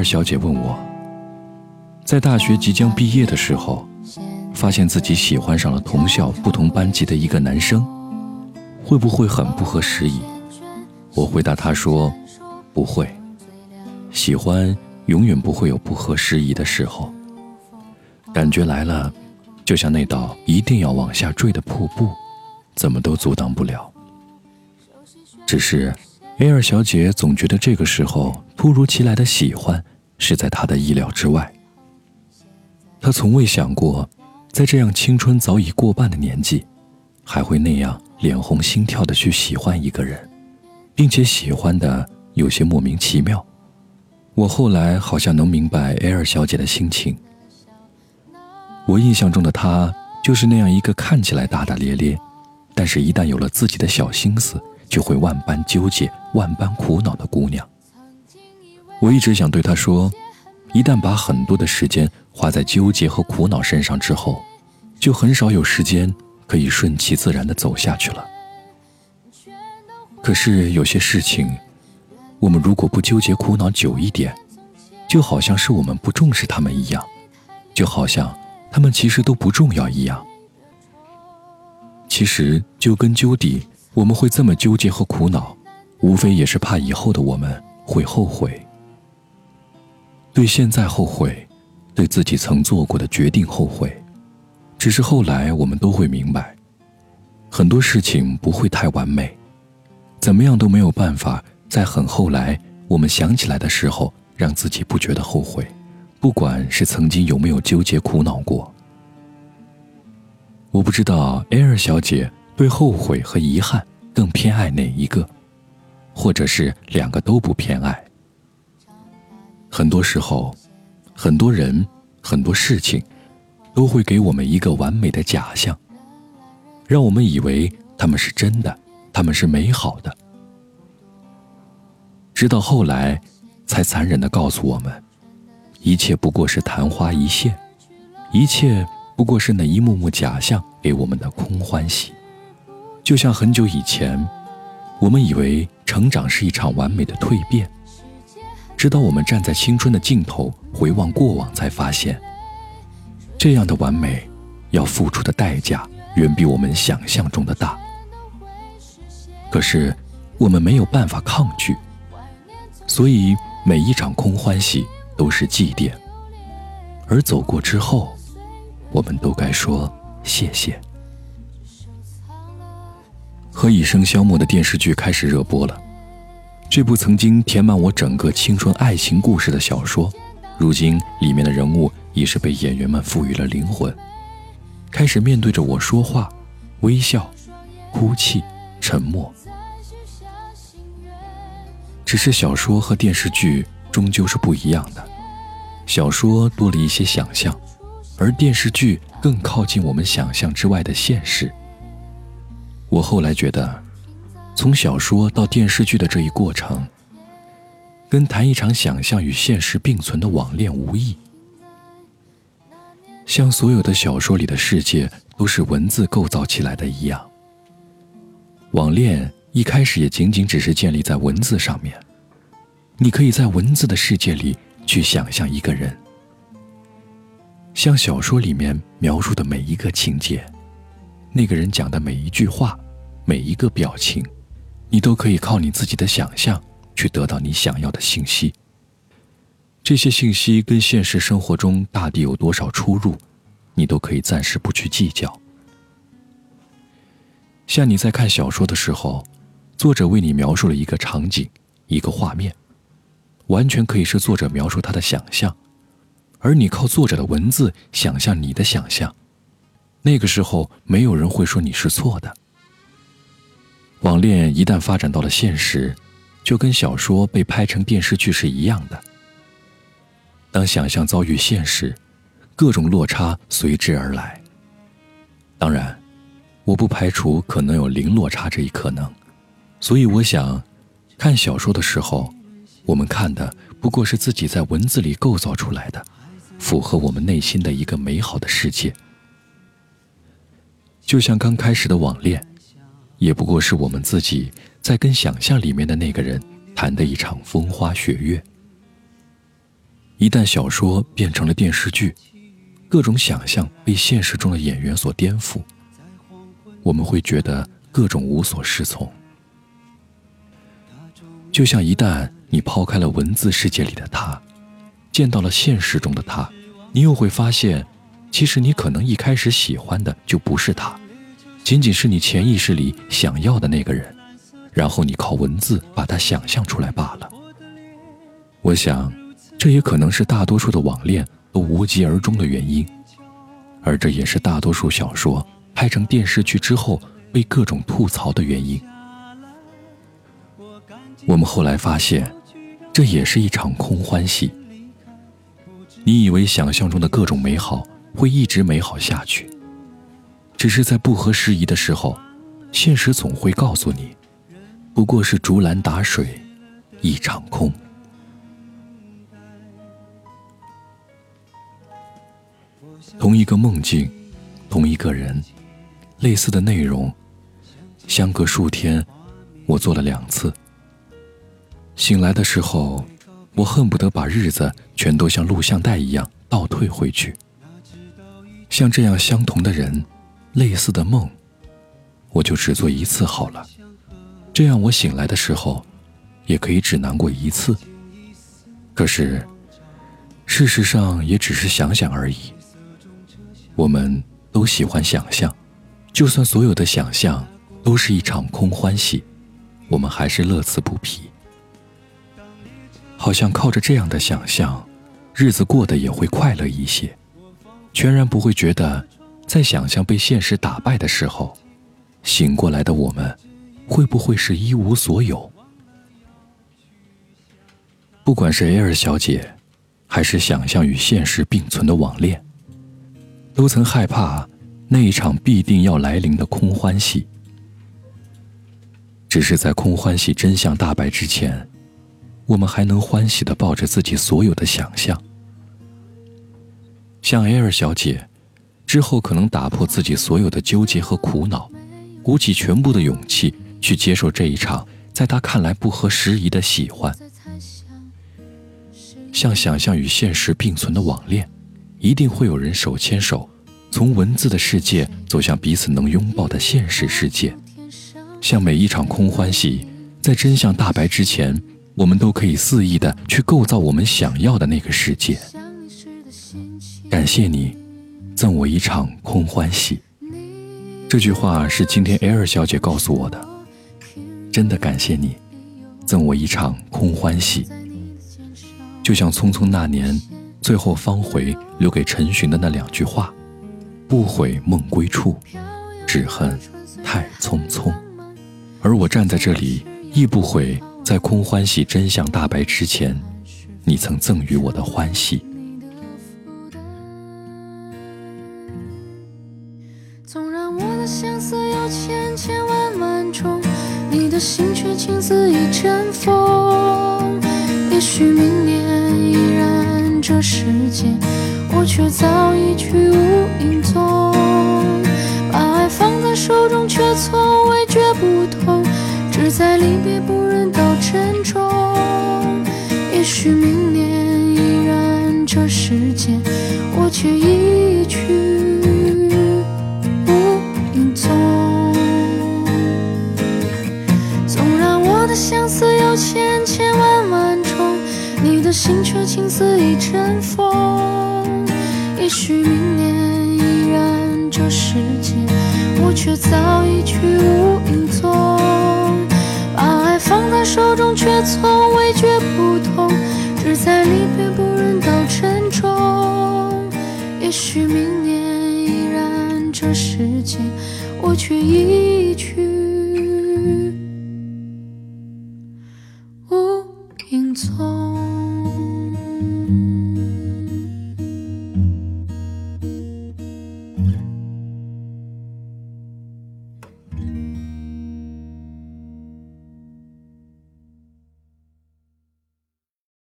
二小姐问我，在大学即将毕业的时候，发现自己喜欢上了同校不同班级的一个男生，会不会很不合时宜？我回答她说，不会，喜欢永远不会有不合时宜的时候。感觉来了，就像那道一定要往下坠的瀑布，怎么都阻挡不了。只是。梅尔小姐总觉得这个时候突如其来的喜欢是在他的意料之外。他从未想过，在这样青春早已过半的年纪，还会那样脸红心跳的去喜欢一个人，并且喜欢的有些莫名其妙。我后来好像能明白艾尔小姐的心情。我印象中的她就是那样一个看起来大大咧咧，但是一旦有了自己的小心思。就会万般纠结、万般苦恼的姑娘。我一直想对他说，一旦把很多的时间花在纠结和苦恼身上之后，就很少有时间可以顺其自然的走下去了。可是有些事情，我们如果不纠结苦恼久一点，就好像是我们不重视他们一样，就好像他们其实都不重要一样。其实究根究底。我们会这么纠结和苦恼，无非也是怕以后的我们会后悔。对现在后悔，对自己曾做过的决定后悔。只是后来我们都会明白，很多事情不会太完美，怎么样都没有办法在很后来我们想起来的时候，让自己不觉得后悔，不管是曾经有没有纠结苦恼过。我不知道艾尔小姐。对后悔和遗憾更偏爱哪一个，或者是两个都不偏爱？很多时候，很多人，很多事情，都会给我们一个完美的假象，让我们以为他们是真的，他们是美好的。直到后来，才残忍的告诉我们，一切不过是昙花一现，一切不过是那一幕幕假象给我们的空欢喜。就像很久以前，我们以为成长是一场完美的蜕变，直到我们站在青春的尽头回望过往，才发现，这样的完美要付出的代价远比我们想象中的大。可是我们没有办法抗拒，所以每一场空欢喜都是祭奠，而走过之后，我们都该说谢谢。《何以笙箫默》的电视剧开始热播了。这部曾经填满我整个青春爱情故事的小说，如今里面的人物已是被演员们赋予了灵魂，开始面对着我说话、微笑、哭泣、沉默。只是小说和电视剧终究是不一样的，小说多了一些想象，而电视剧更靠近我们想象之外的现实。我后来觉得，从小说到电视剧的这一过程，跟谈一场想象与现实并存的网恋无异。像所有的小说里的世界都是文字构造起来的一样，网恋一开始也仅仅只是建立在文字上面。你可以在文字的世界里去想象一个人，像小说里面描述的每一个情节。那个人讲的每一句话，每一个表情，你都可以靠你自己的想象去得到你想要的信息。这些信息跟现实生活中大抵有多少出入，你都可以暂时不去计较。像你在看小说的时候，作者为你描述了一个场景、一个画面，完全可以是作者描述他的想象，而你靠作者的文字想象你的想象。那个时候，没有人会说你是错的。网恋一旦发展到了现实，就跟小说被拍成电视剧是一样的。当想象遭遇现实，各种落差随之而来。当然，我不排除可能有零落差这一可能，所以我想，看小说的时候，我们看的不过是自己在文字里构造出来的，符合我们内心的一个美好的世界。就像刚开始的网恋，也不过是我们自己在跟想象里面的那个人谈的一场风花雪月。一旦小说变成了电视剧，各种想象被现实中的演员所颠覆，我们会觉得各种无所适从。就像一旦你抛开了文字世界里的他，见到了现实中的他，你又会发现，其实你可能一开始喜欢的就不是他，仅仅是你潜意识里想要的那个人，然后你靠文字把它想象出来罢了。我想，这也可能是大多数的网恋都无疾而终的原因，而这也是大多数小说拍成电视剧之后被各种吐槽的原因。我们后来发现，这也是一场空欢喜。你以为想象中的各种美好会一直美好下去，只是在不合时宜的时候，现实总会告诉你，不过是竹篮打水一场空。同一个梦境，同一个人，类似的内容，相隔数天，我做了两次。醒来的时候，我恨不得把日子全都像录像带一样倒退回去。像这样相同的人，类似的梦，我就只做一次好了。这样我醒来的时候，也可以只难过一次。可是，事实上也只是想想而已。我们都喜欢想象，就算所有的想象都是一场空欢喜，我们还是乐此不疲。好像靠着这样的想象，日子过得也会快乐一些，全然不会觉得，在想象被现实打败的时候，醒过来的我们，会不会是一无所有？不管是 A 尔小姐，还是想象与现实并存的网恋，都曾害怕那一场必定要来临的空欢喜。只是在空欢喜真相大白之前。我们还能欢喜的抱着自己所有的想象，像 A 尔小姐，之后可能打破自己所有的纠结和苦恼，鼓起全部的勇气去接受这一场在他看来不合时宜的喜欢。像想象与现实并存的网恋，一定会有人手牵手，从文字的世界走向彼此能拥抱的现实世界。像每一场空欢喜，在真相大白之前。我们都可以肆意的去构造我们想要的那个世界。感谢你，赠我一场空欢喜。这句话是今天 Air 小姐告诉我的。真的感谢你，赠我一场空欢喜。就像《匆匆那年》最后方回留给陈寻的那两句话：“不悔梦归处，只恨太匆匆。”而我站在这里，亦不悔。在空欢喜真相大白之前，你曾赠予我的欢喜。情似一阵风。也许明年依然这世间，我却早已去无却早已去无影踪把爱放在手中却从未觉不痛只在离别不忍道珍重也许明年依然这世界我却已去无影踪